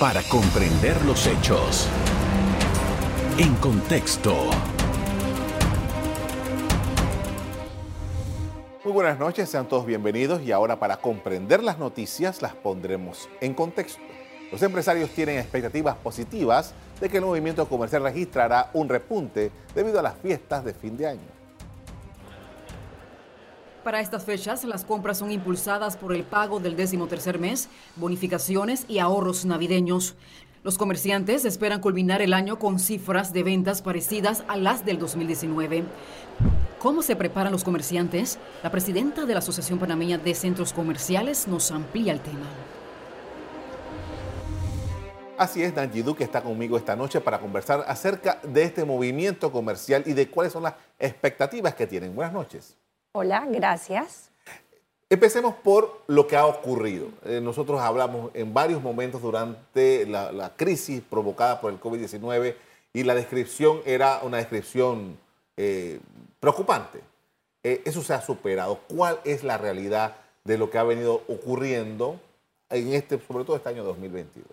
para comprender los hechos. En contexto. Muy buenas noches, sean todos bienvenidos y ahora para comprender las noticias las pondremos en contexto. Los empresarios tienen expectativas positivas de que el movimiento comercial registrará un repunte debido a las fiestas de fin de año. Para estas fechas, las compras son impulsadas por el pago del décimo tercer mes, bonificaciones y ahorros navideños. Los comerciantes esperan culminar el año con cifras de ventas parecidas a las del 2019. ¿Cómo se preparan los comerciantes? La presidenta de la Asociación Panameña de Centros Comerciales nos amplía el tema. Así es, Nanji que está conmigo esta noche para conversar acerca de este movimiento comercial y de cuáles son las expectativas que tienen. Buenas noches. Hola, gracias. Empecemos por lo que ha ocurrido. Eh, nosotros hablamos en varios momentos durante la, crisis provocada por el COVID-19 y la descripción era una descripción eh, preocupante. Eh, eso se ha superado. ¿Cuál es la realidad de lo que ha venido ocurriendo en este, sobre todo este año 2022?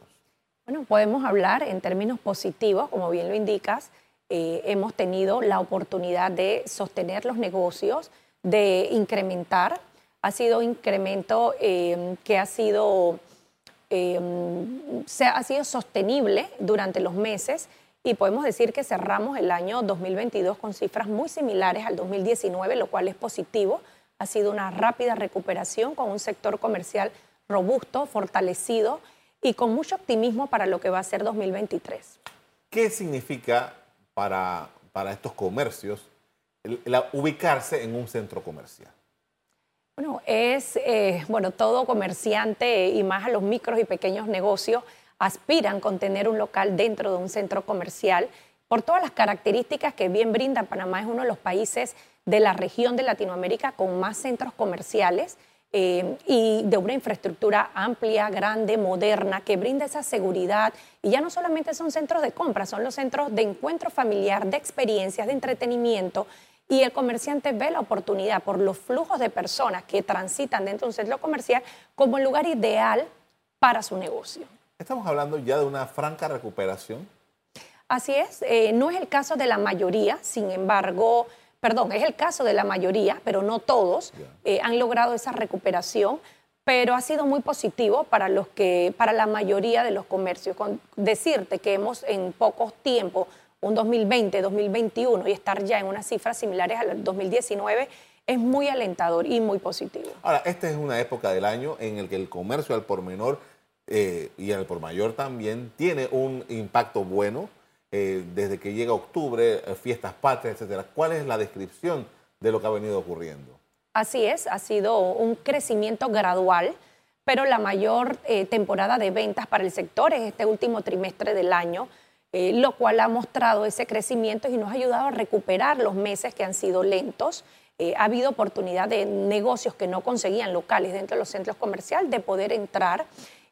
Bueno, podemos hablar en términos positivos, como bien lo indicas. hemos tenido la oportunidad de sostener los negocios, de incrementar. Ha sido incremento em, que ha sido, em, ha sido sostenible durante los meses y podemos decir que cerramos el año 2022 con cifras muy similares al 2019, lo cual es positivo. Ha sido una rápida recuperación con un sector comercial robusto, fortalecido y con mucho optimismo para lo que va a ser 2023. ¿Qué significa para, para estos comercios ubicarse en un centro comercial? Bueno, es, eh, bueno, todo comerciante y más a los micros y pequeños negocios aspiran con tener un local dentro de un centro comercial por todas las características que bien brinda. Panamá es uno de los países de la región de Latinoamérica con más centros comerciales eh, y de una infraestructura amplia, grande, moderna, que brinda esa seguridad. Y ya no solamente son centros de compra, son los centros de encuentro familiar, de experiencias, de entretenimiento y el comerciante ve la oportunidad por los flujos de personas que transitan dentro de un centro comercial como el lugar ideal para su negocio. Estamos hablando ya de una franca recuperación. Así es, eh, no es el caso de la mayoría, sin embargo, perdón, es el caso de la mayoría, pero no todos eh, han logrado esa recuperación, pero ha sido muy positivo para los que, para la mayoría de los comercios. Con decirte que hemos en poco tiempo un 2020, 2021 y estar ya en unas cifras similares al 2019 es muy alentador y muy positivo. Ahora, esta es una época del año en el que el comercio al por menor eh, y al por mayor también tiene un impacto bueno eh, desde que llega octubre, eh, fiestas patrias, etcétera. ¿Cuál es la descripción de lo que ha venido ocurriendo? Así es, ha sido un crecimiento gradual, pero la mayor temporada de ventas para el sector es este último trimestre del año eh, lo cual ha mostrado ese crecimiento y nos ha ayudado a recuperar los meses que han sido lentos. Eh, ha habido oportunidad de negocios que no conseguían locales dentro de los centros comerciales de poder entrar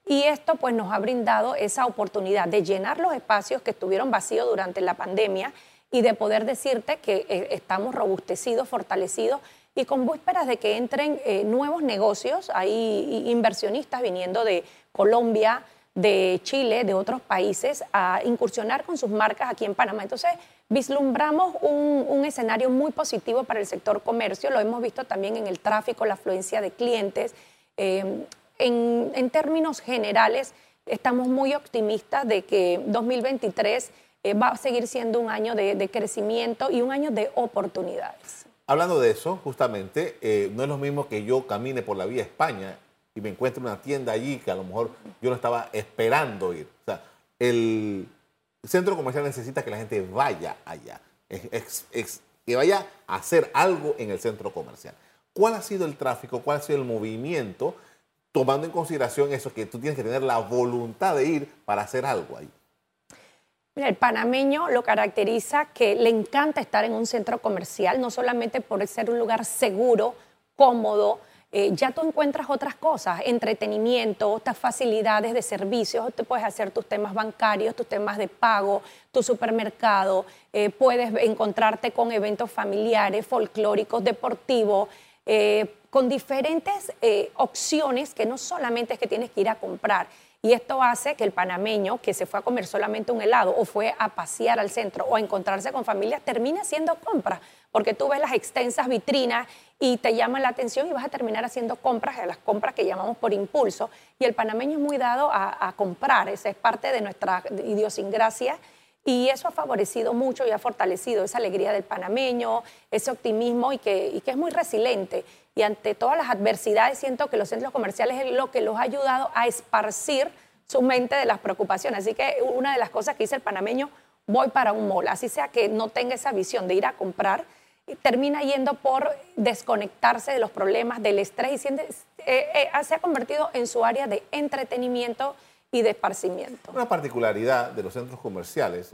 y esto pues nos ha brindado esa oportunidad de llenar los espacios que estuvieron vacíos durante la pandemia y de poder decirte que eh, estamos robustecidos, fortalecidos y con vísperas de que entren nuevos negocios. Hay inversionistas viniendo de Colombia, de Chile, de otros países, a incursionar con sus marcas aquí en Panamá. Entonces, vislumbramos un, escenario muy positivo para el sector comercio, lo hemos visto también en el tráfico, la afluencia de clientes. Eh, en, términos generales, estamos muy optimistas de que 2023 eh, va a seguir siendo un año de, crecimiento y un año de oportunidades. Hablando de eso, justamente, eh, no es lo mismo que yo camine por la vía España y me encuentro una tienda allí que a lo mejor yo no estaba esperando ir. O sea, el centro comercial necesita que la gente vaya allá, que vaya a hacer algo en el centro comercial. ¿Cuál ha sido el tráfico? ¿Cuál ha sido el movimiento? Tomando en consideración eso, que tú tienes que tener la voluntad de ir para hacer algo ahí. El panameño lo caracteriza que le encanta estar en un centro comercial, no solamente por ser un lugar seguro, cómodo, eh, ya tú encuentras otras cosas, entretenimiento, otras facilidades de servicios, te puedes hacer tus temas bancarios, tus temas de pago, tu supermercado, eh, puedes encontrarte con eventos familiares, folclóricos, deportivos, eh, con diferentes opciones que no solamente es que tienes que ir a comprar. Y esto hace que el panameño que se fue a comer solamente un helado o fue a pasear al centro o a encontrarse con familias termine haciendo compras, porque tú ves las extensas vitrinas y te llaman la atención y vas a terminar haciendo compras, las compras que llamamos por impulso. Y el panameño es muy dado a, a comprar, esa es parte de nuestra idiosincrasia y eso ha favorecido mucho y ha fortalecido esa alegría del panameño, ese optimismo y que, que es muy resiliente. Y ante todas las adversidades siento que los centros comerciales es lo que los ha ayudado a esparcir su mente de las preocupaciones. Así que una de las cosas que dice el panameño, voy para un mall, así sea que no tenga esa visión de ir a comprar, termina yendo por desconectarse de los problemas, del estrés y eh, eh, se ha convertido en su área de entretenimiento y de esparcimiento. Una particularidad de los centros comerciales,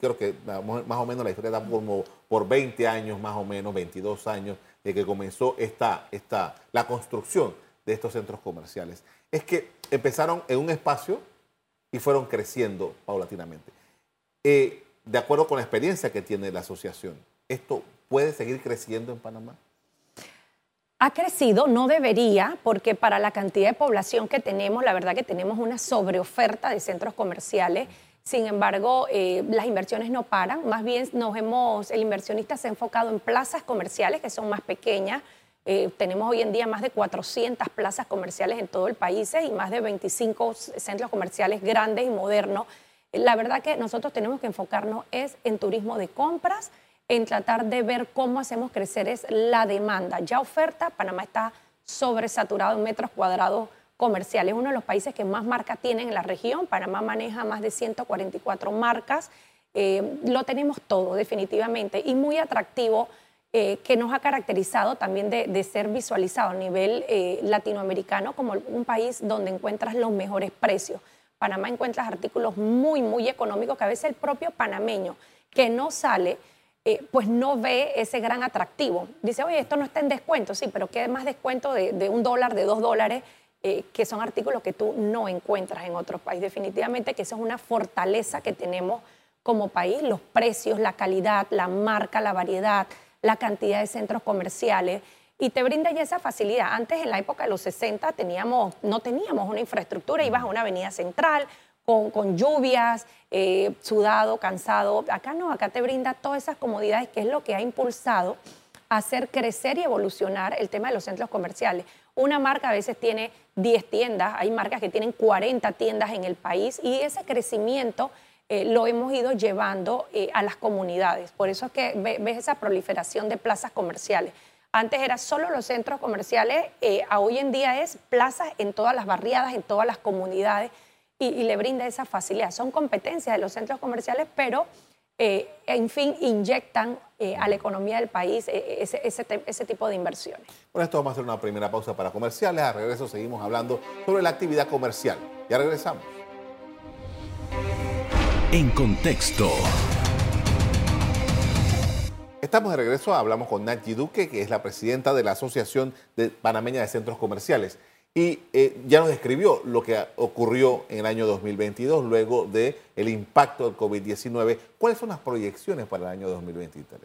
creo que más o menos la historia da como por 20 años, más o menos, 22 años, de que comenzó esta, esta, la construcción de estos centros comerciales, es que empezaron en un espacio y fueron creciendo paulatinamente. Eh, de acuerdo con la experiencia que tiene la asociación, ¿esto puede seguir creciendo en Panamá? Ha crecido, no debería, porque para la cantidad de población que tenemos, la verdad que tenemos una sobreoferta de centros comerciales. Sin embargo, eh, las inversiones no paran. Más bien, nos hemos, el inversionista se ha enfocado en plazas comerciales que son más pequeñas. Eh, tenemos hoy en día más de 400 plazas comerciales en todo el país y más de 25 centros comerciales grandes y modernos. La verdad que nosotros tenemos que enfocarnos es en turismo de compras en tratar de ver cómo hacemos crecer es la demanda. Ya oferta, Panamá está sobresaturado en metros cuadrados comerciales. Es uno de los países que más marcas tienen en la región. Panamá maneja más de 144 marcas. Eh, lo tenemos todo, definitivamente, y muy atractivo. Eh, que nos ha caracterizado también de, ser visualizado a nivel eh, latinoamericano como un país donde encuentras los mejores precios. Panamá encuentras artículos muy, muy económicos que a veces el propio panameño que no sale eh, pues no ve ese gran atractivo. Dice, oye, esto no está en descuento, sí, pero ¿qué más descuento de, un dólar, de dos dólares, eh, que son artículos que tú no encuentras en otros países? Definitivamente que eso es una fortaleza que tenemos como país, los precios, la calidad, la marca, la variedad, la cantidad de centros comerciales y te brinda ya esa facilidad. Antes, en la época de los 60, teníamos, no teníamos una infraestructura, ibas a una avenida central, con, lluvias, eh, sudado, cansado. Acá no, acá te brinda todas esas comodidades que es lo que ha impulsado a hacer crecer y evolucionar el tema de los centros comerciales. Una marca a veces tiene 10 tiendas, hay marcas que tienen 40 tiendas en el país y ese crecimiento eh, lo hemos ido llevando eh, a las comunidades. Por eso es que ves esa proliferación de plazas comerciales. Antes era solo los centros comerciales, hoy en día es plazas en todas las barriadas, en todas las comunidades y, le brinda esa facilidad. Son competencias de los centros comerciales, pero eh, en fin inyectan eh, a la economía del país eh, ese, ese, tipo de inversiones. Por esto vamos a hacer una primera pausa para comerciales. A regreso seguimos hablando sobre la actividad comercial. Ya regresamos. En contexto. Estamos de regreso, hablamos con Nancy Duque, que es la presidenta de la Asociación de Panameña de Centros Comerciales y eh, ya nos describió lo que ocurrió en el año 2022 luego del el impacto del COVID-19. ¿Cuáles son las proyecciones para el año 2023?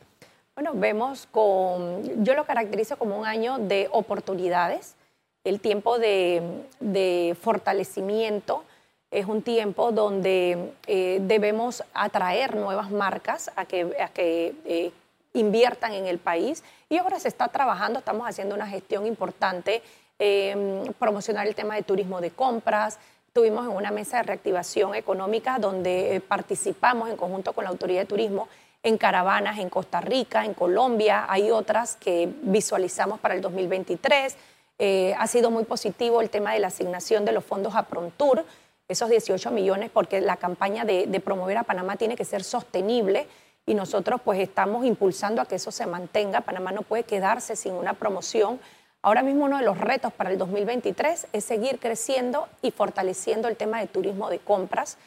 Bueno, vemos con, yo lo caracterizo como un año de oportunidades, el tiempo de, fortalecimiento es un tiempo donde eh, debemos atraer nuevas marcas a que, a que eh, inviertan en el país y ahora se está trabajando, estamos haciendo una gestión importante Em, promocionar el tema de turismo de compras. Tuvimos en una mesa de reactivación económica donde eh, participamos en conjunto con la Autoridad de Turismo en caravanas en Costa Rica, en Colombia. Hay otras que visualizamos para el 2023. Eh, ha sido muy positivo el tema de la asignación de los fondos a Prontour, esos 18 millones, porque la campaña de, de, promover a Panamá tiene que ser sostenible y nosotros pues estamos impulsando a que eso se mantenga. Panamá no puede quedarse sin una promoción Ahora mismo uno de los retos para el 2023 es seguir creciendo y fortaleciendo el tema de turismo de compras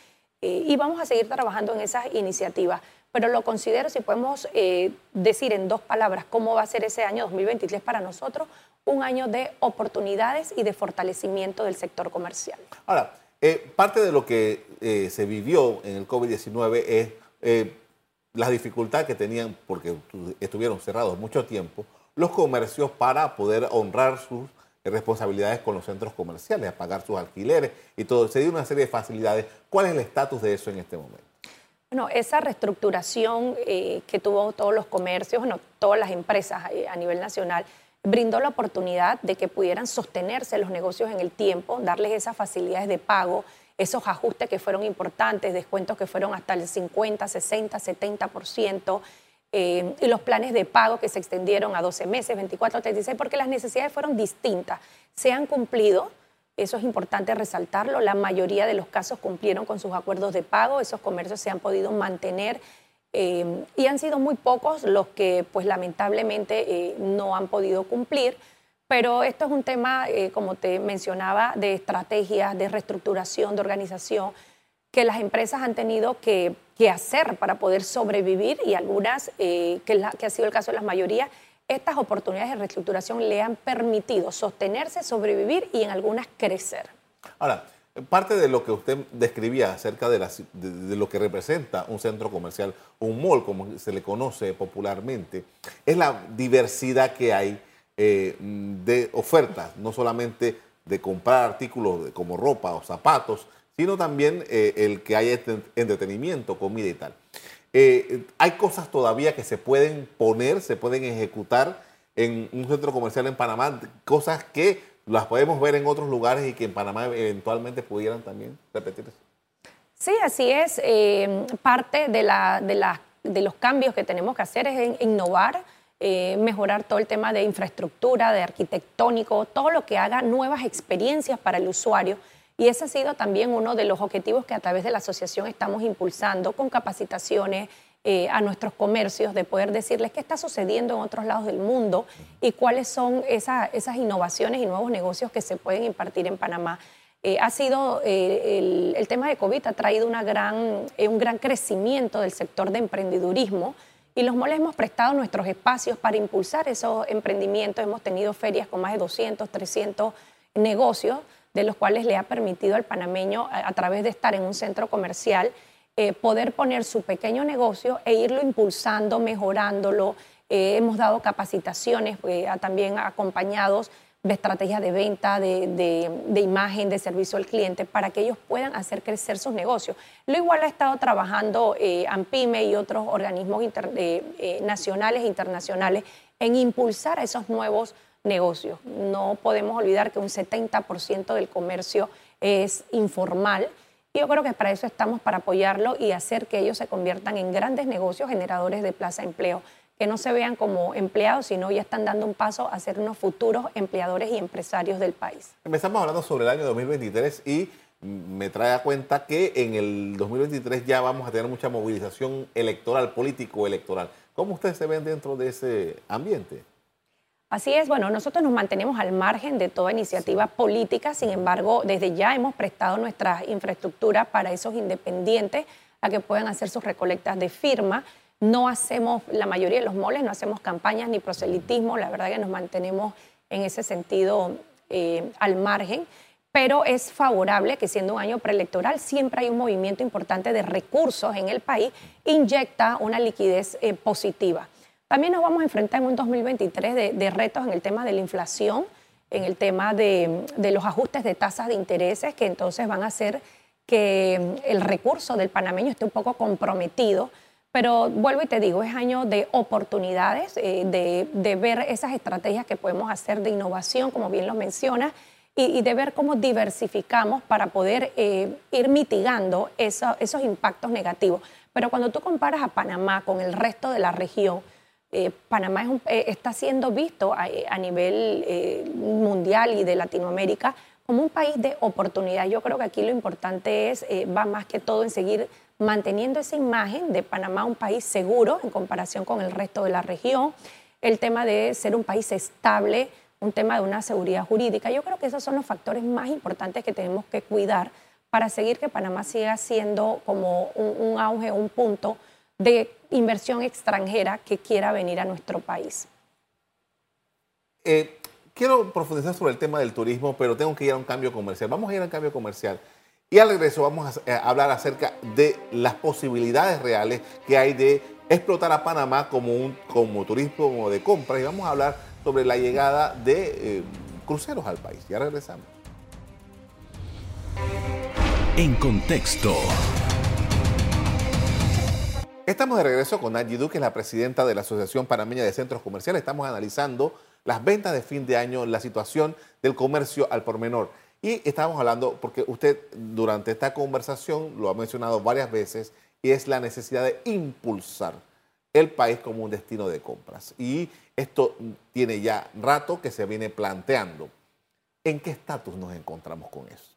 eh, y vamos a seguir trabajando en esas iniciativas. Pero lo considero, si podemos eh, decir en dos palabras cómo va a ser ese año 2023 para nosotros, un año de oportunidades y de fortalecimiento del sector comercial. Ahora, eh, parte de lo que se vivió en el COVID-19 es las dificultades que tenían porque estuvieron cerrados mucho tiempo los comercios para poder honrar sus responsabilidades con los centros comerciales, a pagar sus alquileres y todo. Se dio una serie de facilidades. ¿Cuál es el estatus de eso en este momento? Bueno, esa reestructuración eh, que tuvo todos los comercios, bueno, todas las empresas eh, a nivel nacional, brindó la oportunidad de que pudieran sostenerse los negocios en el tiempo, darles esas facilidades de pago, esos ajustes que fueron importantes, descuentos que fueron hasta el 50, 60, 70%, eh, y los planes de pago que se extendieron a 12 meses, 24, 36, porque las necesidades fueron distintas. Se han cumplido eso es importante resaltarlo. La mayoría de los casos cumplieron con sus acuerdos de pago. Esos comercios se han podido mantener eh, y han sido muy pocos los que, pues lamentablemente, eh, no han podido cumplir. Pero esto es un tema, eh, como te mencionaba, de estrategias, de reestructuración, de organización, que las empresas han tenido que, hacer para poder sobrevivir y algunas, que, que ha sido el caso de la mayoría, estas oportunidades de reestructuración le han permitido sostenerse, sobrevivir y en algunas crecer. Ahora, parte de lo que usted describía acerca de, lo que representa un centro comercial, un mall, como se le conoce popularmente, es la diversidad que hay eh, de ofertas, no solamente de comprar artículos como ropa o zapatos, sino también eh, el que haya entretenimiento, comida y tal. Eh, hay cosas todavía que se pueden poner, se pueden ejecutar en un centro comercial en Panamá, cosas que las podemos ver en otros lugares y que en Panamá eventualmente pudieran también repetirse. Sí, así es. Eh, parte de, la, de, los cambios que tenemos que hacer es innovar, eh, mejorar todo el tema de infraestructura, de arquitectónico, todo lo que haga nuevas experiencias para el usuario y ese ha sido también uno de los objetivos que a través de la asociación estamos impulsando con capacitaciones eh, a nuestros comercios, de poder decirles qué está sucediendo en otros lados del mundo y cuáles son esas innovaciones y nuevos negocios que se pueden impartir en Panamá. Eh, ha sido eh, el, tema de COVID ha traído un gran crecimiento del sector de emprendedurismo y los moles hemos prestado nuestros espacios para impulsar esos emprendimientos. Hemos tenido ferias con más de 200, 300 negocios de los cuales le ha permitido al panameño, a, través de estar en un centro comercial, eh, poder poner su pequeño negocio e irlo impulsando, mejorándolo. Eh, hemos dado capacitaciones eh, también acompañados de estrategias de venta, de, imagen, de servicio al cliente, para que ellos puedan hacer crecer sus negocios. Lo igual ha estado trabajando AMPIME y otros organismos nacionales e internacionales en impulsar a esos nuevos negocios. No podemos olvidar que un 70% del comercio es informal. Y yo creo que para eso estamos, para apoyarlo y hacer que ellos se conviertan en grandes negocios generadores de plaza de empleo, que no se vean como empleados, sino ya están dando un paso a ser unos futuros empleadores y empresarios del país. Empezamos hablando sobre el año 2023 y me trae a cuenta que en el 2023 ya vamos a tener mucha movilización electoral, político-electoral. ¿Cómo ustedes se ven dentro de ese ambiente? Así es, bueno, nosotros nos mantenemos al margen de toda iniciativa política, sin embargo, desde ya hemos prestado nuestra infraestructura para esos independientes a que puedan hacer sus recolectas de firma. No hacemos, la mayoría de los moles no hacemos campañas ni proselitismo, la verdad que nos mantenemos en ese sentido eh, al margen, pero es favorable que siendo un año preelectoral siempre hay un movimiento importante de recursos en el país, inyecta una liquidez eh, positiva. También nos vamos a enfrentar en un 2023 de, retos en el tema de la inflación, en el tema de, los ajustes de tasas de intereses, que entonces van a hacer que el recurso del panameño esté un poco comprometido. Pero vuelvo y te digo, es año de oportunidades, eh, de, ver esas estrategias que podemos hacer de innovación, como bien lo mencionas, y, de ver cómo diversificamos para poder eh, ir mitigando esos impactos negativos. Pero cuando tú comparas a Panamá con el resto de la región, eh, Panamá eh, está siendo visto a, eh, nivel mundial y de Latinoamérica como un país de oportunidad. Yo creo que aquí lo importante es, va más que todo en seguir manteniendo esa imagen de Panamá un país seguro en comparación con el resto de la región, el tema de ser un país estable, un tema de una seguridad jurídica. Yo creo que esos son los factores más importantes que tenemos que cuidar para seguir que Panamá siga siendo como un, un auge, un punto de inversión extranjera que quiera venir a nuestro país. Eh, quiero profundizar sobre el tema del turismo, pero tengo que ir a un cambio comercial. Vamos a ir a un cambio comercial. Y al regreso vamos a eh, hablar acerca de las posibilidades reales que hay de explotar a Panamá como un como turismo de compra y vamos a hablar sobre la llegada de eh, cruceros al país. Ya regresamos. En contexto. Estamos de regreso con Angie Duque, la presidenta de la Asociación Panameña de Centros Comerciales. Estamos analizando las ventas de fin de año, la situación del comercio al por menor. Y estamos hablando, porque usted durante esta conversación lo ha mencionado varias veces, y es la necesidad de impulsar el país como un destino de compras. Y esto tiene ya rato que se viene planteando. ¿En qué estatus nos encontramos con eso?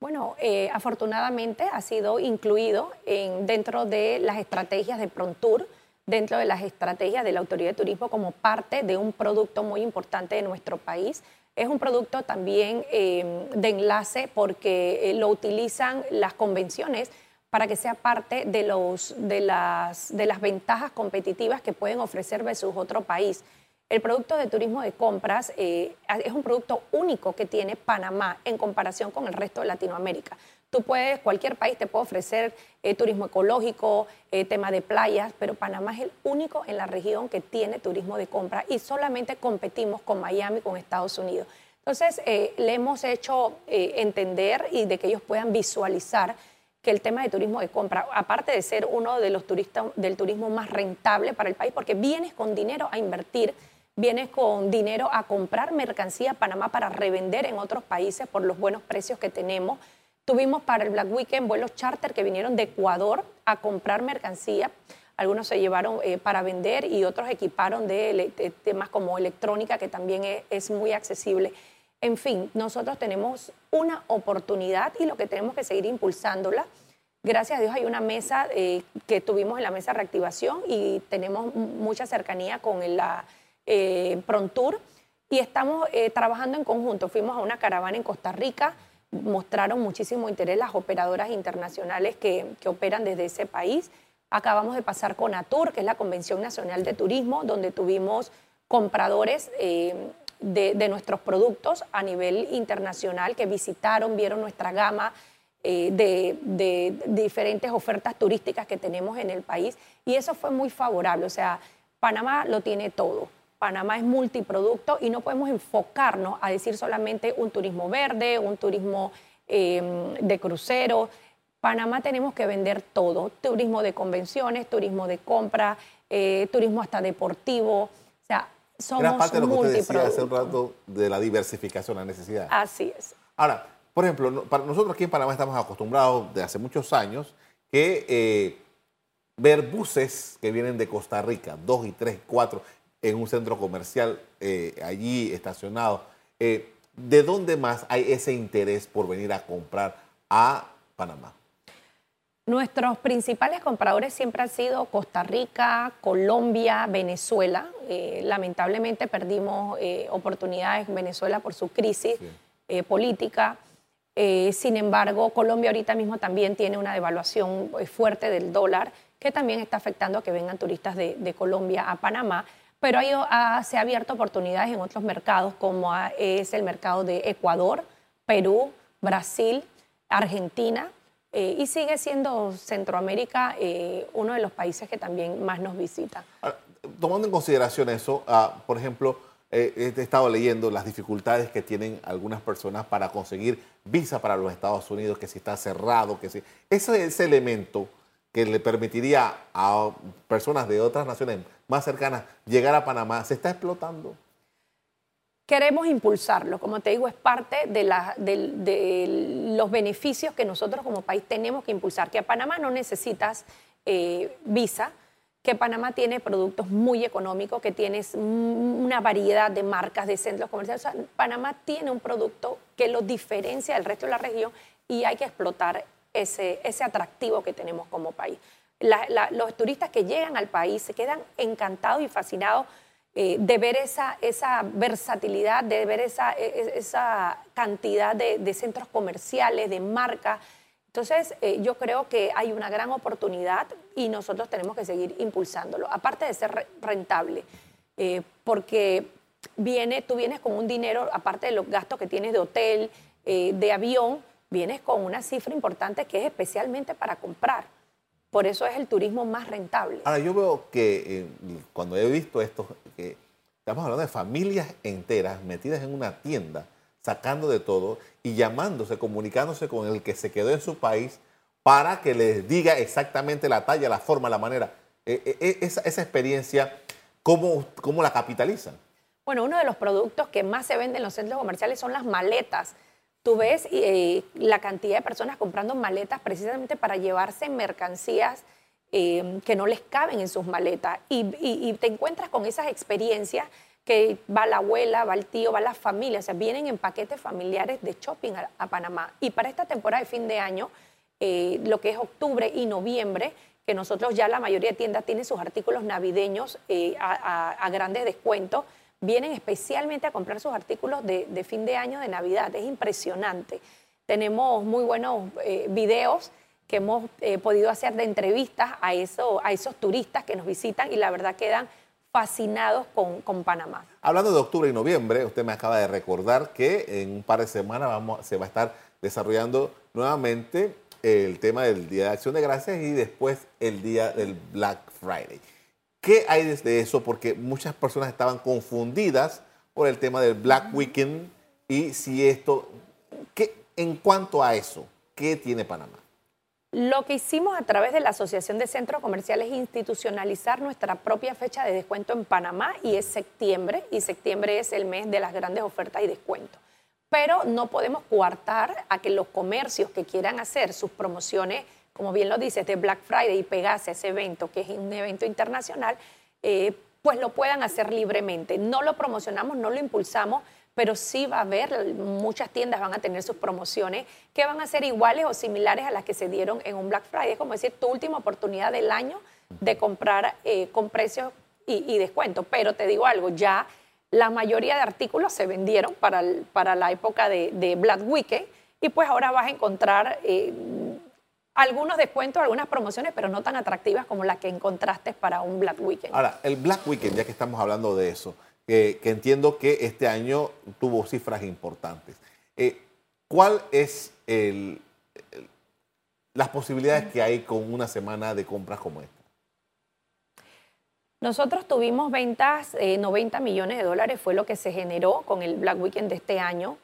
Bueno, eh, afortunadamente ha sido incluido en, dentro de las estrategias de Prontour, dentro de las estrategias de la Autoridad de Turismo como parte de un producto muy importante de nuestro país. Es un producto también eh, de enlace porque eh, lo utilizan las convenciones para que sea parte de, las, de las ventajas competitivas que pueden ofrecer versus otro país. El producto de turismo de compras eh, es un producto único que tiene Panamá en comparación con el resto de Latinoamérica. Tú puedes, cualquier país te puede ofrecer eh, turismo ecológico, eh, tema de playas, pero Panamá es el único en la región que tiene turismo de compra y solamente competimos con Miami, con Estados Unidos. Entonces, le hemos hecho entender y de que ellos puedan visualizar que el tema de turismo de compra, aparte de ser uno de los turistas del turismo más rentable para el país, porque vienes con dinero a invertir, vienes con dinero a comprar mercancía a Panamá para revender en otros países por los buenos precios que tenemos. Tuvimos para el Black Weekend vuelos charter que vinieron de Ecuador a comprar mercancía. Algunos se llevaron eh, para vender y otros equiparon de, temas como electrónica, que también es, es muy accesible. En fin, nosotros tenemos una oportunidad y lo que tenemos que seguir impulsándola. Gracias a Dios hay una mesa eh, que tuvimos en la mesa de reactivación y tenemos mucha cercanía con la eh, Prontour y estamos eh, trabajando en conjunto. Fuimos a una caravana en Costa Rica, mostraron muchísimo interés las operadoras internacionales que, operan desde ese país. Acabamos de pasar con ATUR, que es la Convención Nacional de Turismo, donde tuvimos compradores de, nuestros productos a nivel internacional que visitaron, vieron nuestra gama eh, de, diferentes ofertas turísticas que tenemos en el país y eso fue muy favorable. O sea, Panamá lo tiene todo. Panamá es multiproducto y no podemos enfocarnos a decir solamente un turismo verde, un turismo em, de crucero. Panamá tenemos que vender todo, turismo de convenciones, turismo de compra, eh, turismo hasta deportivo. O sea, somos Era parte de lo que usted decía hace un rato de la diversificación, la necesidad. Así es. Ahora, por ejemplo, para nosotros aquí en Panamá estamos acostumbrados de hace muchos años que eh, ver buses que vienen de Costa Rica, dos y tres, cuatro, en un centro comercial eh, allí estacionado. Eh, ¿De dónde más hay ese interés por venir a comprar a Panamá? Nuestros principales compradores siempre han sido Costa Rica, Colombia, Venezuela. Eh, lamentablemente perdimos oportunidades en Venezuela por su crisis política. sin embargo, Colombia ahorita mismo también tiene una devaluación fuerte del dólar que también está afectando a que vengan turistas de, Colombia a Panamá. Pero ahí se ha abierto oportunidades en otros mercados como es el mercado de Ecuador, Perú, Brasil, Argentina eh, y sigue siendo Centroamérica eh, uno de los países que también más nos visita. Ah, tomando en consideración eso, ah, por ejemplo, eh, he estado leyendo las dificultades que tienen algunas personas para conseguir visa para los Estados Unidos, que si está cerrado, que si... Ese, ese elemento que le permitiría a personas de otras naciones más cercanas llegar a Panamá, ¿se está explotando? Queremos impulsarlo, como te digo, es parte de, los beneficios que nosotros como país tenemos que impulsar, que a Panamá no necesitas eh, visa, que Panamá tiene productos muy económicos, que tienes una variedad de marcas de centros comerciales. Panamá tiene un producto que lo diferencia del resto de la región y hay que explotar ese, ese atractivo que tenemos como país. los turistas que llegan al país se quedan encantados y fascinados eh, de ver esa, esa versatilidad, de ver esa, e, e, esa cantidad de, centros comerciales, de marcas. Entonces, eh, yo creo que hay una gran oportunidad y nosotros tenemos que seguir impulsándolo, aparte de ser rentable, eh, porque viene, tú vienes con un dinero, aparte de los gastos que tienes de hotel, de avión, vienes con una cifra importante que es especialmente para comprar. Por eso es el turismo más rentable. Ahora, yo veo que eh, cuando he visto esto, que Estamos hablando de familias enteras metidas en una tienda, sacando de todo y llamándose, comunicándose con el que se quedó en su país para que les diga exactamente la talla, la forma, la manera. E, e, e, esa, esa, experiencia, ¿cómo, ¿cómo la capitalizan? Bueno, uno de los productos que más se venden en los centros comerciales son las maletas. Tú ves eh, la cantidad de personas comprando maletas precisamente para llevarse mercancías eh, que no les caben en sus maletas. Y, te encuentras con esas experiencias que va la abuela, va el tío, va la familia, o sea, vienen en paquetes familiares de shopping a, Panamá. Y para esta temporada de fin de año, eh, lo que es octubre y noviembre, que nosotros ya la mayoría de tiendas tienen sus artículos navideños a grandes descuentos, vienen especialmente a comprar sus artículos de, fin de año, de Navidad. Es impresionante. Tenemos muy buenos eh, videos que hemos eh, podido hacer de entrevistas a, eso, a esos turistas que nos visitan y la verdad quedan fascinados con, con, Panamá. Hablando de octubre y noviembre, usted me acaba de recordar que en un par de semanas vamos, se va a estar desarrollando nuevamente el tema del Día de Acción de Gracias y después el día del Black Friday. ¿Qué hay desde eso? Porque muchas personas estaban confundidas por el tema del Black Weekend y si esto, ¿qué, en cuanto a eso, ¿qué tiene Panamá? Lo que hicimos a través de la Asociación de Centros Comerciales es institucionalizar nuestra propia fecha de descuento en Panamá y es septiembre, y septiembre es el mes de las grandes ofertas y descuentos. Pero no podemos coartar a que los comercios que quieran hacer sus promociones como bien lo dices, de Black Friday y pegarse a ese evento, que es un evento internacional, eh, pues lo puedan hacer libremente. No lo promocionamos, no lo impulsamos, pero sí va a haber, muchas tiendas van a tener sus promociones que van a ser iguales o similares a las que se dieron en un Black Friday. Es como decir, tu última oportunidad del año de comprar eh, con precios y, descuento. Pero te digo algo, ya la mayoría de artículos se vendieron para, para la época de, Black Weekend y pues ahora vas a encontrar eh, algunos descuentos, algunas promociones, pero no tan atractivas como las que encontraste para un Black Weekend. Ahora, el Black Weekend, ya que estamos hablando de eso, que entiendo que este año tuvo cifras importantes. Eh, ¿Cuál es el, las posibilidades que hay con una semana de compras como esta? Nosotros tuvimos ventas, 90 eh, millones de dólares fue lo que se generó con el Black Weekend de este año.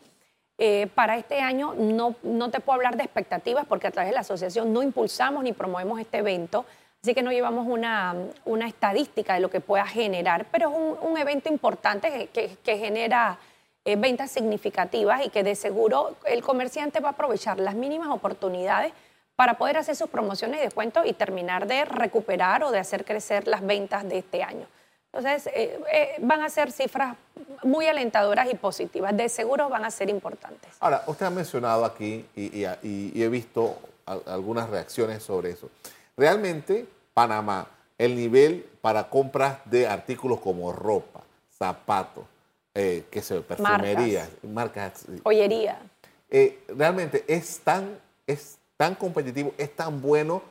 Eh, para este año no, no te puedo hablar de expectativas porque a través de la asociación no impulsamos ni promovemos este evento, así que no llevamos una, una estadística de lo que pueda generar, pero es un, evento importante que, que genera eh, ventas significativas y que de seguro el comerciante va a aprovechar las mínimas oportunidades para poder hacer sus promociones y descuentos y terminar de recuperar o de hacer crecer las ventas de este año. Entonces, eh, eh, van a ser cifras muy alentadoras y positivas. De seguro van a ser importantes. Ahora, usted ha mencionado aquí y, he visto algunas reacciones sobre eso. Realmente, Panamá, el nivel para compras de artículos como ropa, zapatos, eh, que se perfumería, marcas, joyería. realmente es tan, es tan competitivo, es tan bueno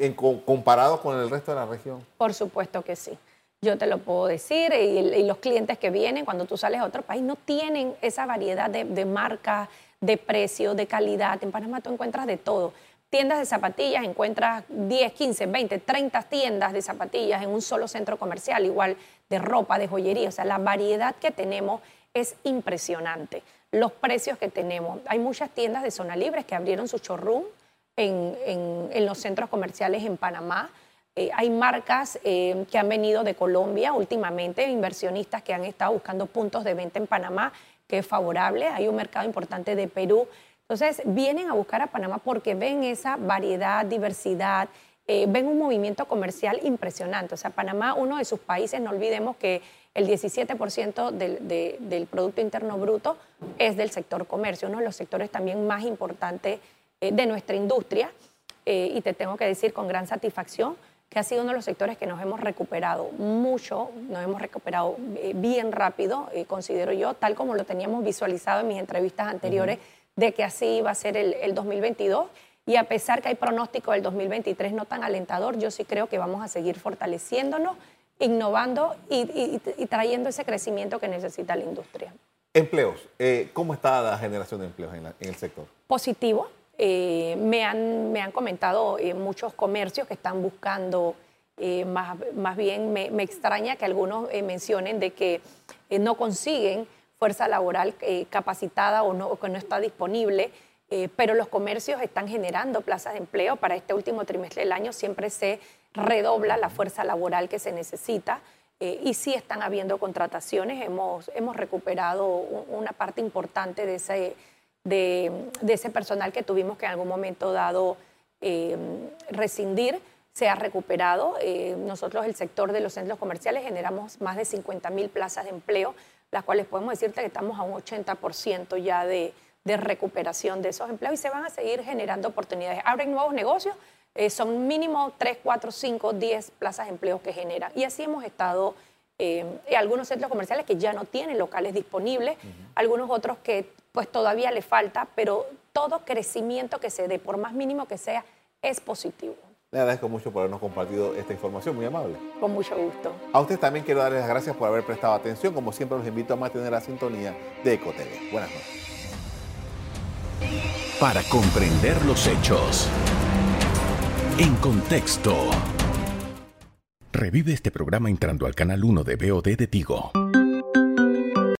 en, comparado con el resto de la región? Por supuesto que sí. Yo te lo puedo decir, y, los clientes que vienen cuando tú sales a otro país no tienen esa variedad de, marcas, de precio, de calidad. En Panamá tú encuentras de todo. Tiendas de zapatillas, encuentras 10, 15, 20, 30 tiendas de zapatillas en un solo centro comercial, igual de ropa, de joyería. O sea, la variedad que tenemos es impresionante. Los precios que tenemos. Hay muchas tiendas de zona libre que abrieron su showroom en, los centros comerciales en Panamá. Eh, hay marcas eh, que han venido de Colombia últimamente, inversionistas que han estado buscando puntos de venta en Panamá, que es favorable. Hay un mercado importante de Perú. Entonces, vienen a buscar a Panamá porque ven esa variedad, diversidad, eh, ven un movimiento comercial impresionante. O sea, Panamá, uno de sus países, no olvidemos que el 17% del, del Producto Interno Bruto es del sector comercio, uno de los sectores también más importantes de nuestra industria eh, y te tengo que decir con gran satisfacción que ha sido uno de los sectores que nos hemos recuperado mucho, nos hemos recuperado eh, bien rápido, considero yo, tal como lo teníamos visualizado en mis entrevistas anteriores, de que así iba a ser el, 2022. Y a pesar que hay pronóstico del 2023 no tan alentador, yo sí creo que vamos a seguir fortaleciéndonos, innovando y, trayendo ese crecimiento que necesita la industria. Empleos. ¿Cómo está la generación de empleos en el sector? Positivo. Eh, me, han, me han comentado eh, muchos comercios que están buscando Eh, más, más, bien me, me, extraña que algunos mencionen de que no consiguen fuerza laboral capacitada o, no, que no está disponible. pero los comercios están generando plazas de empleo. Para este último trimestre del año siempre se redobla la fuerza laboral que se necesita. Eh, y sí están habiendo contrataciones, hemos, hemos recuperado una parte importante de ese, de, ese personal que tuvimos que en algún momento dado eh, rescindir, se ha recuperado. Eh, nosotros, el sector de los centros comerciales, generamos más de 50 mil plazas de empleo, las cuales podemos decirte que estamos a un 80% ya de, de recuperación de esos empleos y se van a seguir generando oportunidades. Abren nuevos negocios, eh, son mínimo 3, 4, 5, 10 plazas de empleo que generan. Y así hemos estado eh, en algunos centros comerciales que ya no tienen locales disponibles, algunos otros que pues todavía le falta, pero todo crecimiento que se dé, por más mínimo que sea, es positivo. Le agradezco mucho por habernos compartido esta información, muy amable. Con mucho gusto. A usted también quiero darles las gracias por haber prestado atención. Como siempre, los invito a mantener la sintonía de EcoTV. Buenas noches. Para comprender los hechos. En contexto. Revive este programa entrando al canal 1 de BOD de Tigo.